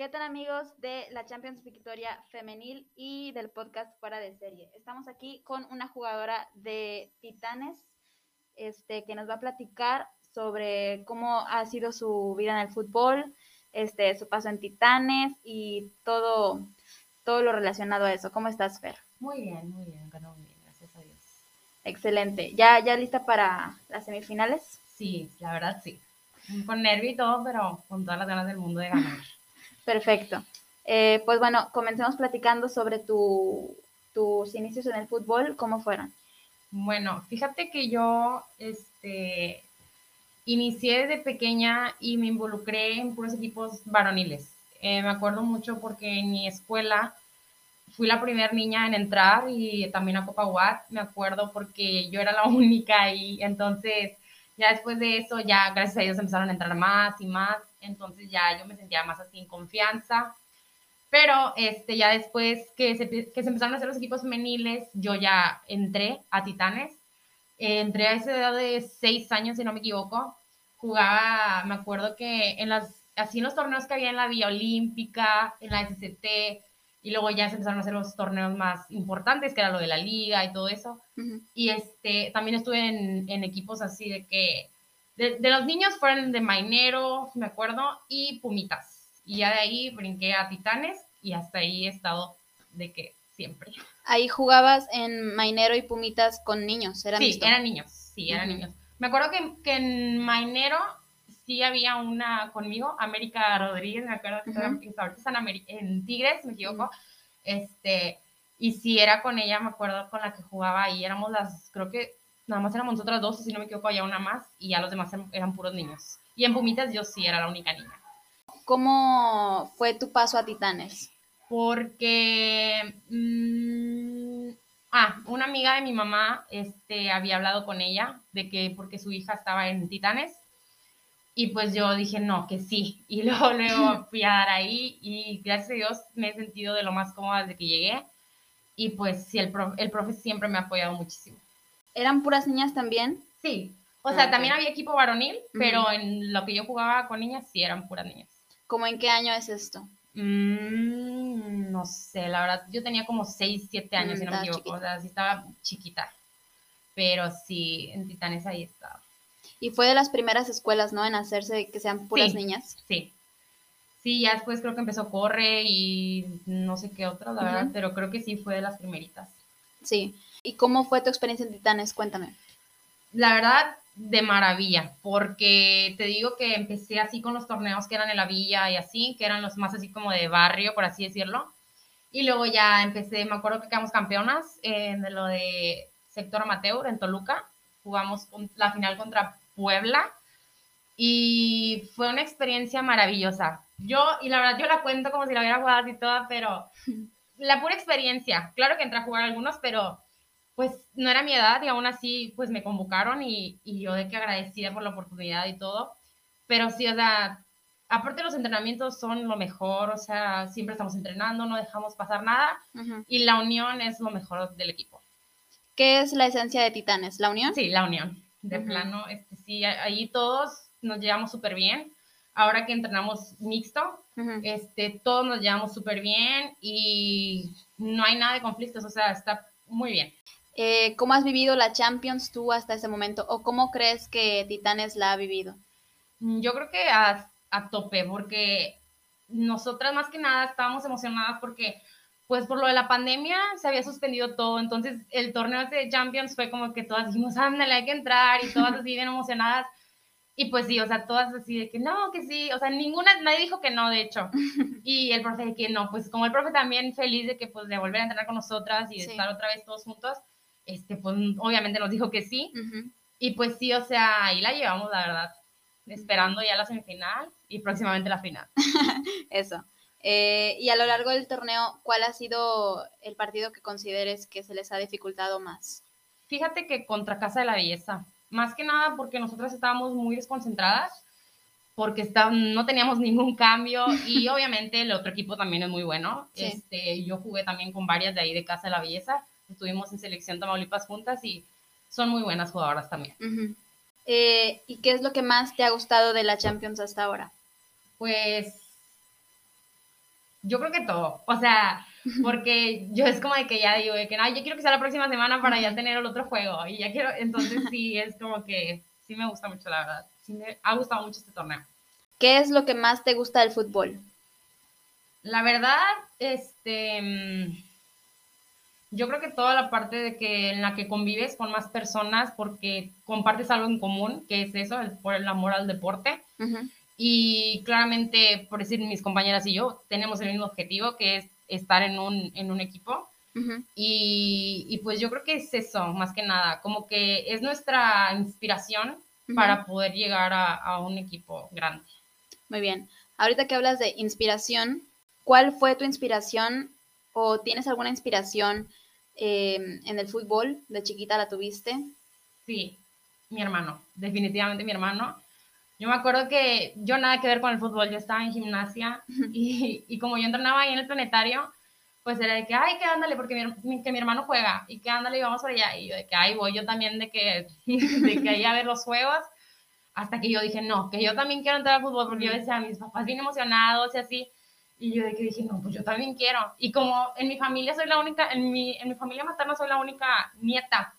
¿Qué tal amigos de la Champions Victoria Femenil y del podcast Fuera de Serie? Estamos aquí con una jugadora de Titanes este, que nos va a platicar sobre cómo ha sido su vida en el fútbol, este, su paso en Titanes y todo, todo lo relacionado a eso. ¿Cómo estás, Fer? Muy bien, muy bien, ganó muy bien, gracias a Dios. Excelente. ¿Ya, ya lista para las semifinales? Sí, la verdad sí. Con nervio y todo, pero con todas las ganas del mundo de ganar. Perfecto. Eh, pues bueno, comencemos platicando sobre tu, tus inicios en el fútbol, ¿cómo fueron? Bueno, fíjate que yo este, inicié desde pequeña y me involucré en puros equipos varoniles. Eh, me acuerdo mucho porque en mi escuela fui la primera niña en entrar y también a Copa Watt. Me acuerdo porque yo era la única y entonces ya después de eso, ya gracias a ellos empezaron a entrar más y más entonces ya yo me sentía más así en confianza. Pero este, ya después que se, que se empezaron a hacer los equipos femeniles, yo ya entré a Titanes. entré a esa edad de seis años, si no me equivoco. Jugaba, me acuerdo que en las, así en los torneos que había en la Vía Olímpica, en la SCT, y luego ya se empezaron a hacer los torneos más importantes, que era lo de la liga y todo eso. Y este, también estuve en, en, equipos así de que de, los niños fueron de Mainero, me acuerdo, y Pumitas. Y ya de ahí brinqué a Titanes y hasta ahí he estado de que siempre. Ahí jugabas en Mainero y Pumitas con niños, ¿eran Sí, eran niños, sí, eran niños. Me acuerdo que, que, en Mainero sí había una conmigo, América Rodríguez, me acuerdo que ahorita están en Tigres, me equivoco. Este, y sí era con ella, me acuerdo con la que jugaba ahí, éramos las, creo que nada más éramos nosotras dos, si no me equivoco, había una más, y ya los demás eran, puros niños. Y en Pumitas yo sí era la única niña. ¿Cómo fue tu paso a Titanes? Porque, mm, ah, una amiga de mi mamá este, había hablado con ella de que porque su hija estaba en Titanes, y pues yo dije, no, que sí. Y luego, luego fui a dar ahí y gracias a Dios me he sentido de lo más cómoda desde que llegué. Y pues sí, el, el profe siempre me ha apoyado muchísimo. ¿Eran puras niñas también? Sí. O sea, ah, también había equipo varonil, pero en lo que yo jugaba con niñas sí eran puras niñas. ¿Cómo en qué año es esto? Mm, no sé, la verdad, yo tenía como 6, 7 años, si no me mm, equivoco, o sea, sí estaba chiquita. Pero sí, en Titanes ahí estaba. Y fue de las primeras escuelas, ¿no? En hacerse que sean puras niñas. Sí. Sí, ya después creo que empezó Corre y no sé qué otra, la verdad, pero creo que sí fue de las primeritas. Sí. ¿Y cómo fue tu experiencia en Titanes? Cuéntame. La verdad, de maravilla, porque te digo que empecé así con los torneos que eran en la villa y así, que eran los más así como de barrio, por así decirlo. Y luego ya empecé, me acuerdo que quedamos campeonas en lo de sector amateur en Toluca. Jugamos la final contra Puebla y fue una experiencia maravillosa. Yo, y la verdad, yo la cuento como si la hubiera jugado así toda, pero la pura experiencia. Claro que entré a jugar algunos, pero pues no era mi edad y aún así pues me convocaron y, y, yo de que agradecida por la oportunidad y todo. Pero sí, o sea, aparte los entrenamientos son lo mejor, o sea, siempre estamos entrenando, no dejamos pasar nada y la unión es lo mejor del equipo. ¿Qué es la esencia de Titanes? ¿La unión? Sí, la unión. De plano, este, sí, ahí todos nos llevamos súper bien. Ahora que entrenamos mixto, este, todos nos llevamos súper bien y no hay nada de conflictos, o sea, está muy bien. Eh, ¿Cómo has vivido la Champions tú hasta ese momento? ¿O cómo crees que Titanes la ha vivido? Mm, yo creo que a, a tope, porque nosotras más que nada estábamos emocionadas porque pues por lo de la pandemia se había suspendido todo, entonces el torneo de Champions fue como que todas dijimos, ándale, hay que entrar, y todas así bien emocionadas, y pues sí, o sea, todas así de que no, que sí, o sea, ninguna, nadie dijo que no, de hecho, y el profe de que no, pues como el profe también feliz de que pues de volver a entrenar con nosotras y de estar otra vez todos juntos, este, pues obviamente nos dijo que sí. Y pues sí, o sea, ahí la llevamos, la verdad, esperando ya la semifinal y próximamente la final. Eso. Eh, y a lo largo del torneo, ¿cuál ha sido el partido que consideres que se les ha dificultado más? Fíjate que contra Casa de la Belleza, más que nada porque nosotras estábamos muy desconcentradas, porque está, no teníamos ningún cambio y obviamente el otro equipo también es muy bueno. Este, yo jugué también con varias de ahí de Casa de la Belleza estuvimos en selección Tamaulipas juntas y son muy buenas jugadoras también. Eh, ¿Y qué es lo que más te ha gustado de la Champions hasta ahora? Pues Yo creo que todo, o sea, porque yo es como de que ya digo, de que no, yo quiero que sea la próxima semana para ya tener el otro juego y ya quiero, entonces sí, es como que sí me gusta mucho, la verdad, sí me ha gustado mucho este torneo. ¿Qué es lo que más te gusta del fútbol? La verdad, este, mm, yo creo que toda la parte de que en la que convives con más personas porque compartes algo en común, que es eso, el, por el amor al deporte. Y claramente, por decir, mis compañeras y yo tenemos el mismo objetivo, que es estar en un, en un equipo. y, y, pues yo creo que es eso, más que nada, como que es nuestra inspiración para poder llegar a, a un equipo grande. Muy bien. Ahorita que hablas de inspiración, ¿cuál fue tu inspiración o tienes alguna inspiración Em, en el fútbol? ¿De chiquita la tuviste? Sí, mi hermano, definitivamente mi hermano. Yo me acuerdo que yo nada que ver con el fútbol, yo estaba en gimnasia y, y como yo entrenaba ahí en el planetario, pues era de que, ay, que ándale, porque mi, que mi hermano juega, y que ándale, y vamos por allá, y yo de que, ay, voy yo también de que, de que ahí a ver los juegos, hasta que yo dije, no, que yo también quiero entrar al fútbol, porque yo decía, mis papás bien emocionados y así, y yo de que dije, no, pues yo también quiero. Y como en mi familia soy la única, en mi, en mi familia materna soy la única nieta.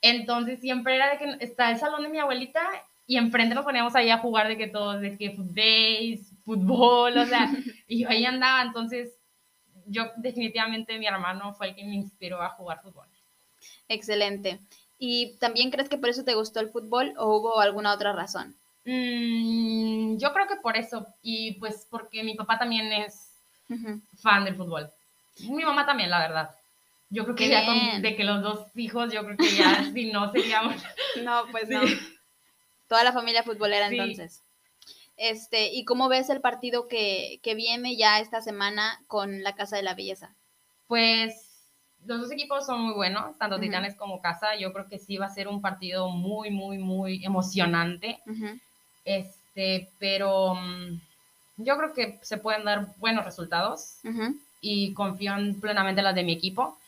Entonces siempre era de que está el salón de mi abuelita y enfrente nos poníamos ahí a jugar de que todos, de que fútbol, fútbol, o sea, y yo ahí andaba. Entonces yo definitivamente mi hermano fue el que me inspiró a jugar fútbol. Excelente. ¿Y también crees que por eso te gustó el fútbol o hubo alguna otra razón? Mm, yo creo que por eso, y pues porque mi papá también es fan del fútbol. Mi mamá también, la verdad. Yo creo que ya con, de que los dos hijos, yo creo que ya si no seríamos. No, pues no. Toda la familia futbolera entonces. Este, ¿y cómo ves el partido que, que viene ya esta semana con la Casa de la Belleza? Pues los dos equipos son muy buenos, tanto Titanes como Casa. Yo creo que sí va a ser un partido muy, muy, muy emocionante. Este, pero mm, yo creo que se pueden dar buenos resultados y confío en plenamente las de mi equipo.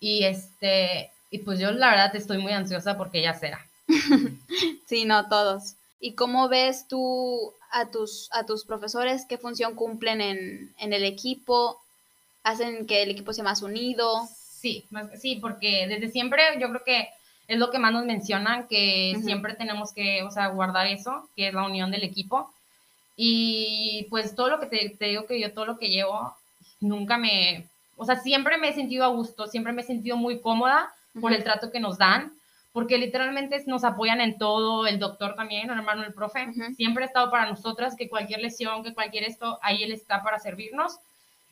Y este, y pues yo la verdad estoy muy ansiosa porque ya será. sí, no, todos. ¿Y cómo ves tú a tus, a tus profesores? ¿Qué función cumplen en, en el equipo? ¿Hacen que el equipo sea más unido? Sí, sí, porque desde siempre yo creo que es lo que más nos mencionan, que siempre tenemos que, o sea, guardar eso, que es la unión del equipo. Y pues todo lo que te, digo que yo, todo lo que llevo, nunca me, o sea, siempre me he sentido a gusto, siempre me he sentido muy cómoda por el trato que nos dan, porque literalmente nos apoyan en todo, el doctor también, el hermano, el profe, siempre ha estado para nosotras, que cualquier lesión, que cualquier esto, ahí él está para servirnos.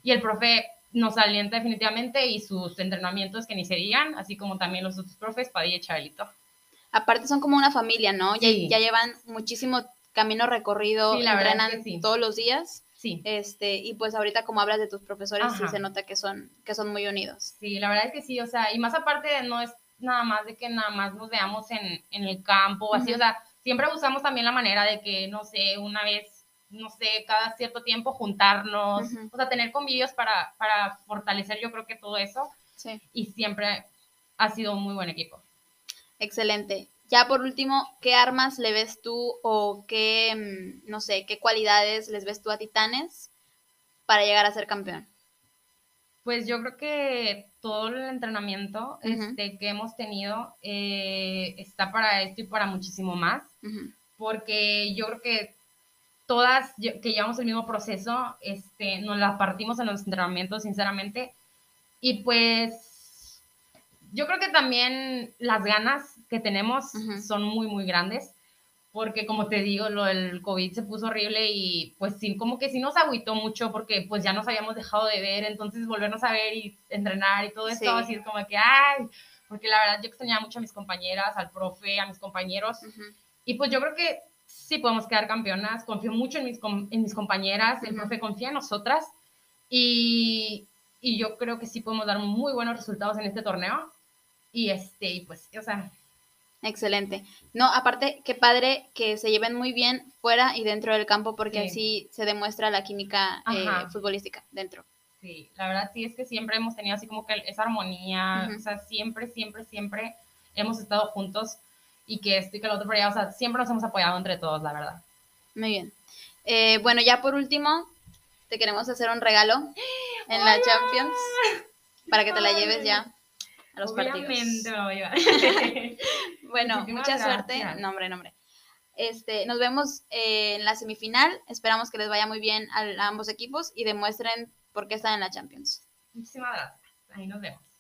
Y el profe nos alienta definitivamente y sus entrenamientos que ni se digan, así como también los otros profes, Padilla y Chabelito. Aparte son como una familia, ¿no? Ya, ya llevan muchísimo camino recorrido, sí, entrenan todos los días. Sí. Este, y pues ahorita como hablas de tus profesores, sí se nota que son, que son muy unidos. Sí, la verdad es que sí, o sea, y más aparte no es nada más de que nada más nos veamos en, en el campo, así, o sea, siempre buscamos también la manera de que, no sé, una vez no sé, cada cierto tiempo juntarnos, o sea, tener convivios para, para fortalecer yo creo que todo eso. Sí. Y siempre ha sido un muy buen equipo. Excelente. Ya por último, ¿qué armas le ves tú o qué, mm, no sé, qué cualidades les ves tú a Titanes para llegar a ser campeón? Pues yo creo que todo el entrenamiento este, que hemos tenido eh, está para esto y para muchísimo más, porque yo creo que todas que llevamos el mismo proceso, este, nos la partimos en los entrenamientos, sinceramente. Y pues yo creo que también las ganas que tenemos son muy, muy grandes, porque como te digo, lo del COVID se puso horrible y pues sí, como que sí nos agüitó mucho porque pues ya nos habíamos dejado de ver, entonces volvernos a ver y entrenar y todo esto, así es como que, ay, porque la verdad yo extrañaba mucho a mis compañeras, al profe, a mis compañeros. Y pues yo creo que sí podemos quedar campeonas. Confío mucho en mis, en mis compañeras, el profe confía en nosotras y, y, yo creo que sí podemos dar muy buenos resultados en este torneo. Y este, pues, o sea. Excelente. No, aparte, qué padre que se lleven muy bien fuera y dentro del campo, porque así se demuestra la química eh, futbolística dentro. Sí, la verdad sí es que siempre hemos tenido así como que esa armonía, o sea, siempre, siempre, siempre hemos estado juntos y que esto y que lo otro, pero o sea, siempre nos hemos apoyado entre todos, la verdad. Muy bien. Eh, bueno, ya por último, te queremos hacer un regalo en la Champions para que te la lleves ya a los Obviamente partidos. Bueno, Muchísimas mucha suerte. Nombre, nombre. Este, nos vemos eh, en la semifinal. Esperamos que les vaya muy bien a, a ambos equipos y demuestren por qué están en la Champions. Muchísimas gracias. Ahí nos vemos.